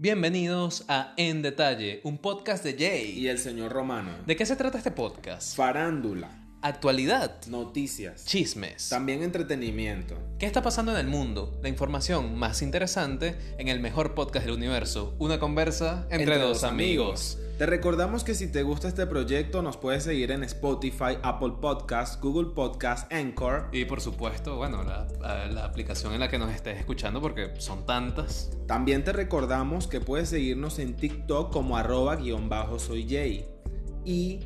Bienvenidos a En Detalle, un podcast de Jay. Y el señor Romano. ¿De qué se trata este podcast? Farándula, Actualidad, noticias, chismes. también entretenimiento. ¿Qué está pasando en el mundo? La información más interesante en el mejor podcast del universo. Una conversa entre, dos amigos. Te recordamos que si te gusta este proyecto nos puedes seguir en Spotify, Apple Podcast, Google Podcast, Anchor. Y por supuesto, bueno, la, la aplicación en la que nos estés escuchando porque son tantas. También te recordamos que puedes seguirnos en TikTok como arroba guion bajo soy Jay. Y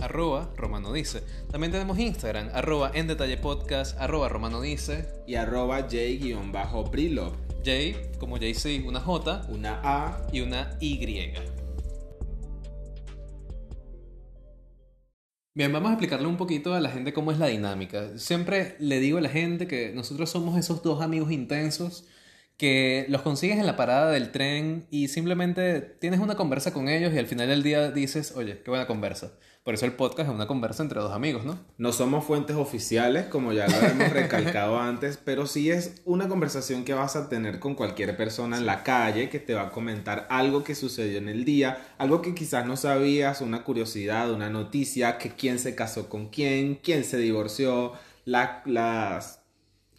Arroba Romano Dice. También tenemos Instagram, arroba en detalle podcast, arroba Romano Dice. y arroba Jay guion bajo Brilov. Jay, como JC, una J Una A. y una Y. Bien, vamos a explicarle un poquito a la gente cómo es la dinámica. Siempre le digo a la gente que nosotros somos esos dos amigos intensos que los consigues en la parada del tren y simplemente tienes una conversa con ellos y al final del día dices, oye, qué buena conversa. Por eso el podcast es una conversa entre dos amigos, ¿no? No somos fuentes oficiales, como ya lo hemos recalcado antes, pero sí es una conversación que vas a tener con cualquier persona en la calle que te va a comentar algo que sucedió en el día, algo que quizás no sabías, una curiosidad, una noticia, que quién se casó con quién, quién se divorció, la- las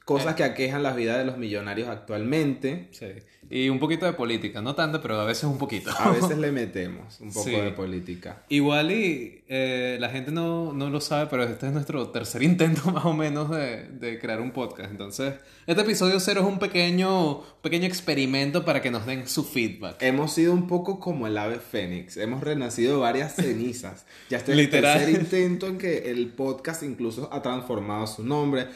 cosas que aquejan las vidas de los millonarios actualmente. Sí. Y un poquito de política, no tanto, pero a veces un poquito. A veces le metemos un poco Sí. de política. Igual y eh, la gente no, no lo sabe, pero este es nuestro tercer intento más o menos de, de crear un podcast. Entonces, este episodio cero es un pequeño, pequeño experimento para que nos den su feedback. Hemos sido un poco como el ave fénix, hemos renacido varias cenizas. Ya este es el tercer intento en que el podcast incluso ha transformado su nombre.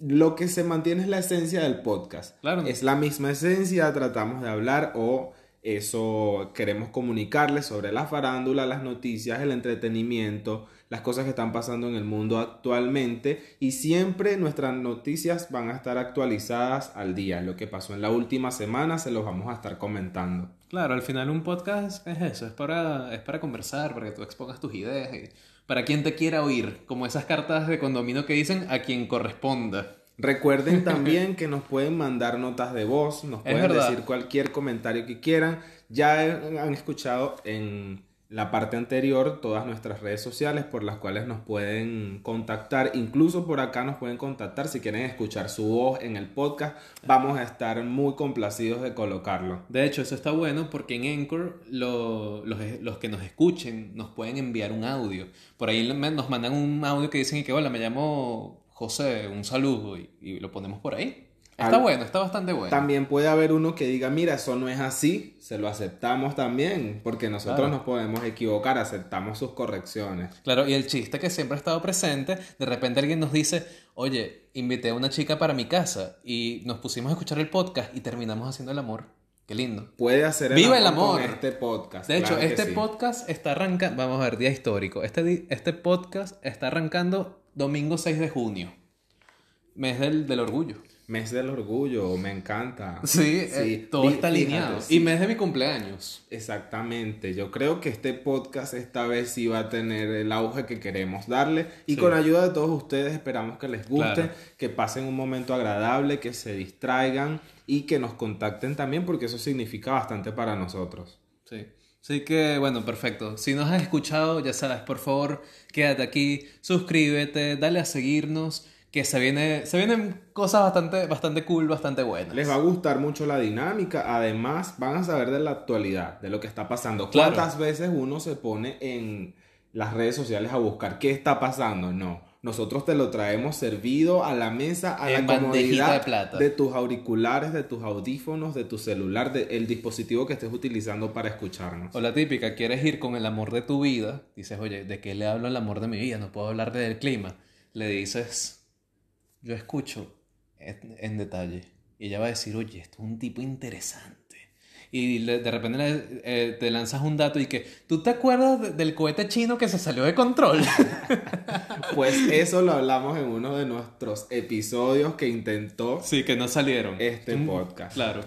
Lo que se mantiene es la esencia del podcast. Claro. Es la misma esencia, tratamos de hablar o eso queremos comunicarles sobre la farándula, las noticias, el entretenimiento, las cosas que están pasando en el mundo actualmente y siempre nuestras noticias van a estar actualizadas al día. Lo que pasó en la última semana se los vamos a estar comentando. Claro, al final un podcast es eso, es para, es para conversar, para que tú expongas tus ideas y para quien te quiera oír, como esas cartas de condominio que dicen a quien corresponda. Recuerden también que nos pueden mandar notas de voz, nos Es pueden verdad. decir cualquier comentario que quieran. Ya han escuchado en la parte anterior todas nuestras redes sociales por las cuales nos pueden contactar. Incluso por acá nos pueden contactar si quieren escuchar su voz en el podcast. Vamos a estar muy complacidos de colocarlo. De hecho, eso está bueno porque en Anchor lo- los, los que nos escuchen nos pueden enviar un audio. Por ahí nos mandan un audio que dicen que hola, me llamo José, un saludo y, y lo ponemos por ahí. Está Al- bueno, está bastante bueno. También puede haber uno que diga, mira, eso no es así, se lo aceptamos también, porque nosotros Claro. nos podemos equivocar, aceptamos sus correcciones. Claro, y el chiste que siempre ha estado presente, de repente alguien nos dice, oye, invité a una chica para mi casa y nos pusimos a escuchar el podcast y terminamos haciendo el amor. Qué lindo. Puede hacer el ¡Viva amor, el amor! con este podcast. De hecho, claro este sí. podcast está arrancando, vamos a ver, día histórico. Este, di- este podcast está arrancando domingo 6 de junio, mes del, del orgullo. Mes del orgullo, me encanta. Sí, eh, todo Fí- está alineado. sí. Y mes de mi cumpleaños. Exactamente, yo creo que este podcast esta vez sí va a tener el auge que queremos darle y Sí. con ayuda de todos ustedes esperamos que les guste, Claro. que pasen un momento agradable, que se distraigan y que nos contacten también porque eso significa bastante para nosotros. Sí. Así que, bueno, perfecto. Si nos has escuchado, ya sabes, por favor, quédate aquí, suscríbete, dale a seguirnos, que se, viene, se vienen cosas bastante, bastante cool, bastante buenas. Les va a gustar mucho la dinámica, además van a saber de la actualidad, de lo que está pasando. Claro. ¿Cuántas veces uno se pone en las redes sociales a buscar qué está pasando? No, nosotros te lo traemos servido a la mesa, a En la comodidad de plata. de tus auriculares, de tus audífonos, de tu celular, del dispositivo que estés utilizando para escucharnos. O la típica, quieres ir con el amor de tu vida, dices, oye, ¿de qué le hablo al amor de mi vida? No puedo hablar del clima. Le dices, yo escucho en, en detalle. Y ella va a decir, oye, esto es un tipo interesante. Y le- de repente le- eh, te lanzas un dato y que, ¿tú te acuerdas de- del cohete chino que se salió de control? Pues eso lo hablamos en uno de nuestros episodios que intentó sí, que no salieron. este Mm, podcast. Claro.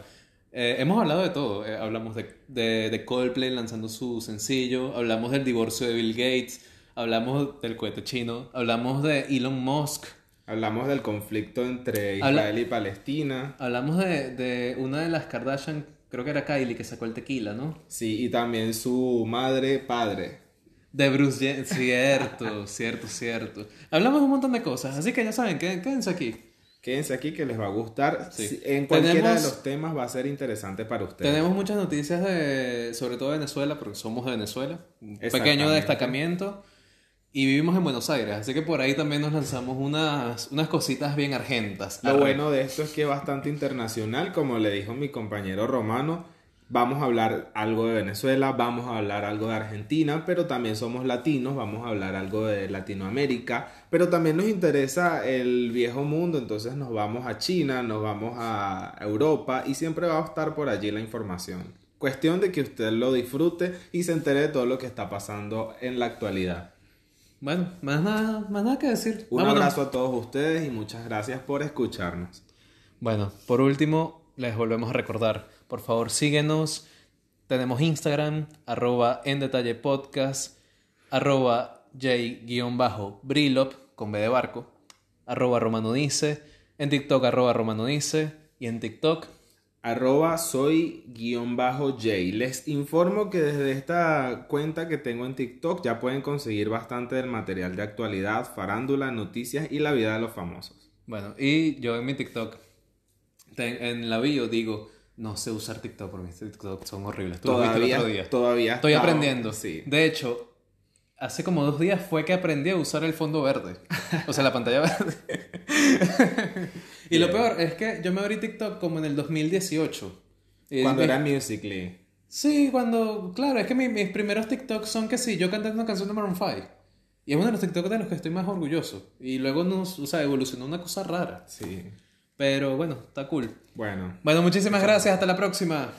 Eh, hemos hablado de todo. Eh, hablamos de, de, de Coldplay lanzando su sencillo. Hablamos del divorcio de Bill Gates. Hablamos del cohete chino. Hablamos de Elon Musk. Hablamos del conflicto entre Habla- Israel y Palestina. Hablamos de, de una de las Kardashian, creo que era Kylie que sacó el tequila, ¿no? Sí, y también su madre, padre. De Bruce Jenner, cierto, cierto, cierto. Hablamos un montón de cosas, así que ya saben, qué- quédense aquí. Quédense aquí que les va a gustar. Sí. En cualquiera Tenemos- de los temas va a ser interesante para ustedes. Tenemos muchas noticias de, sobre todo de Venezuela, porque somos de Venezuela, un pequeño destacamiento, y vivimos en Buenos Aires, así que por ahí también nos lanzamos unas, unas cositas bien argentas. Lo Arre. bueno de esto es que es bastante internacional, como le dijo mi compañero Romano. Vamos a hablar algo de Venezuela, vamos a hablar algo de Argentina, pero también somos latinos, vamos a hablar algo de Latinoamérica, pero también nos interesa el viejo mundo, entonces nos vamos a China, nos vamos a Europa y siempre va a estar por allí la información. Cuestión de que usted lo disfrute y se entere de todo lo que está pasando en la actualidad. Bueno, más nada, más nada que decir. Un Vámonos. abrazo a todos ustedes y muchas gracias por escucharnos. Bueno, por último, les volvemos a recordar, por favor síguenos, tenemos Instagram, arroba en detalle podcast, arroba j-brilop, con B de barco, arroba romano dice, en TikTok arroba romano dice, y en TikTok, arroba soy guion bajo J. Les informo que desde esta cuenta que tengo en TikTok ya pueden conseguir bastante del material de actualidad, farándula, noticias y la vida de los famosos. bueno, y yo en mi TikTok, en la bio digo, no sé usar TikTok porque mis TikTok son horribles. Tú lo viste el Todavía, otro día. todavía Estoy estaba- aprendiendo. Sí. De hecho, hace como dos días fue que aprendí a usar el fondo verde. O sea, la pantalla verde. y lo peor es que yo me abrí TikTok como en el 2018. Y Cuando era Musical.ly. Sí, cuando... Claro, es que mi- mis primeros TikToks son que sí, yo cantando una canción de Maroon 5. Y es uno de los TikToks de los que estoy más orgulloso. Y luego nos, o sea, evolucionó una cosa rara. Sí. Pero bueno, está cool. Bueno, Bueno, muchísimas gracias. Hasta la próxima.